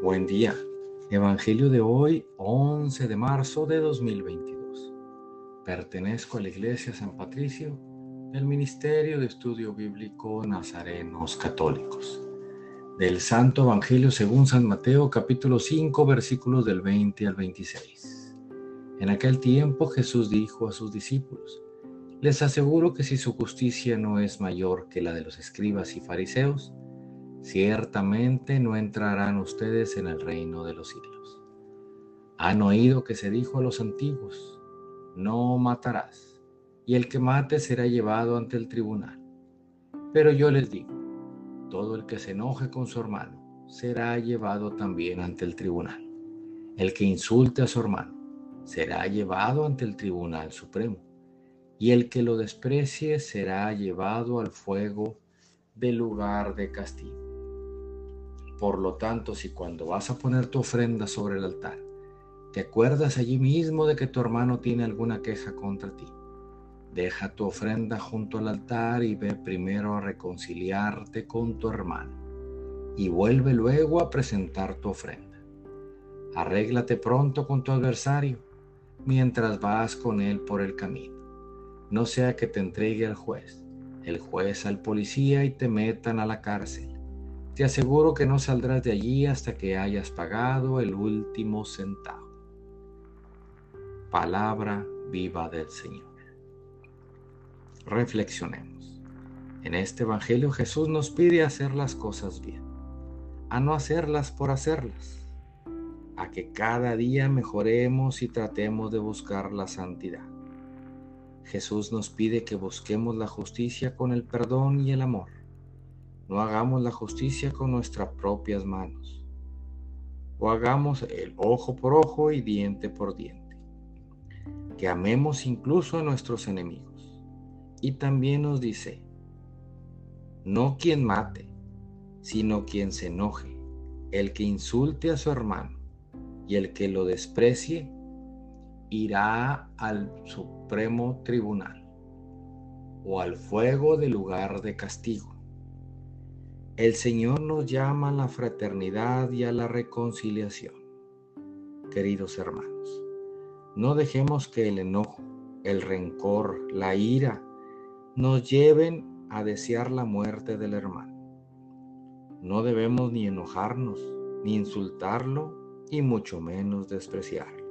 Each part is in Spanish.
Buen día. Evangelio de hoy, 11 de marzo de 2022. Pertenezco a la Iglesia San Patricio del Ministerio de Estudio Bíblico Nazarenos Católicos. Del Santo Evangelio según San Mateo capítulo 5 versículos del 20 al 26. En aquel tiempo Jesús dijo a sus discípulos, les aseguro que si su justicia no es mayor que la de los escribas y fariseos, ciertamente no entrarán ustedes en el reino de los cielos. Han oído que se dijo a los antiguos, no matarás, y el que mate será llevado ante el tribunal. Pero yo les digo, todo el que se enoje con su hermano será llevado también ante el tribunal. El que insulte a su hermano será llevado ante el tribunal supremo, y el que lo desprecie será llevado al fuego del lugar de castigo. Por lo tanto, si cuando vas a poner tu ofrenda sobre el altar, te acuerdas allí mismo de que tu hermano tiene alguna queja contra ti, deja tu ofrenda junto al altar y ve primero a reconciliarte con tu hermano, y vuelve luego a presentar tu ofrenda. Arréglate pronto con tu adversario mientras vas con él por el camino. No sea que te entregue al juez, el juez al policía y te metan a la cárcel te aseguro que no saldrás de allí hasta que hayas pagado el último centavo. Palabra viva del Señor. Reflexionemos. En este Evangelio Jesús nos pide hacer las cosas bien, a no hacerlas por hacerlas, a que cada día mejoremos y tratemos de buscar la santidad. Jesús nos pide que busquemos la justicia con el perdón y el amor no hagamos la justicia con nuestras propias manos. O hagamos el ojo por ojo y diente por diente. Que amemos incluso a nuestros enemigos. Y también nos dice, no quien mate, sino quien se enoje, el que insulte a su hermano y el que lo desprecie, irá al supremo tribunal o al fuego del lugar de castigo. El Señor nos llama a la fraternidad y a la reconciliación. Queridos hermanos, no dejemos que el enojo, el rencor, la ira nos lleven a desear la muerte del hermano. No debemos ni enojarnos, ni insultarlo, y mucho menos despreciarlo.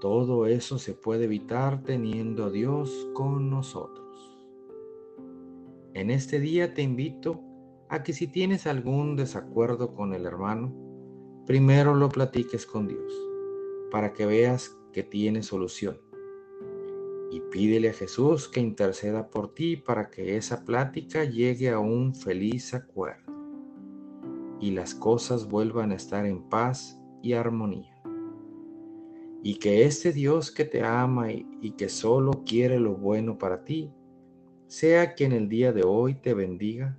Todo eso se puede evitar teniendo a Dios con nosotros. En este día te invito a que si tienes algún desacuerdo con el hermano, primero lo platiques con Dios, para que veas que tiene solución. Y pídele a Jesús que interceda por ti para que esa plática llegue a un feliz acuerdo y las cosas vuelvan a estar en paz y armonía. Y que este Dios que te ama y, y que solo quiere lo bueno para ti, sea quien el día de hoy te bendiga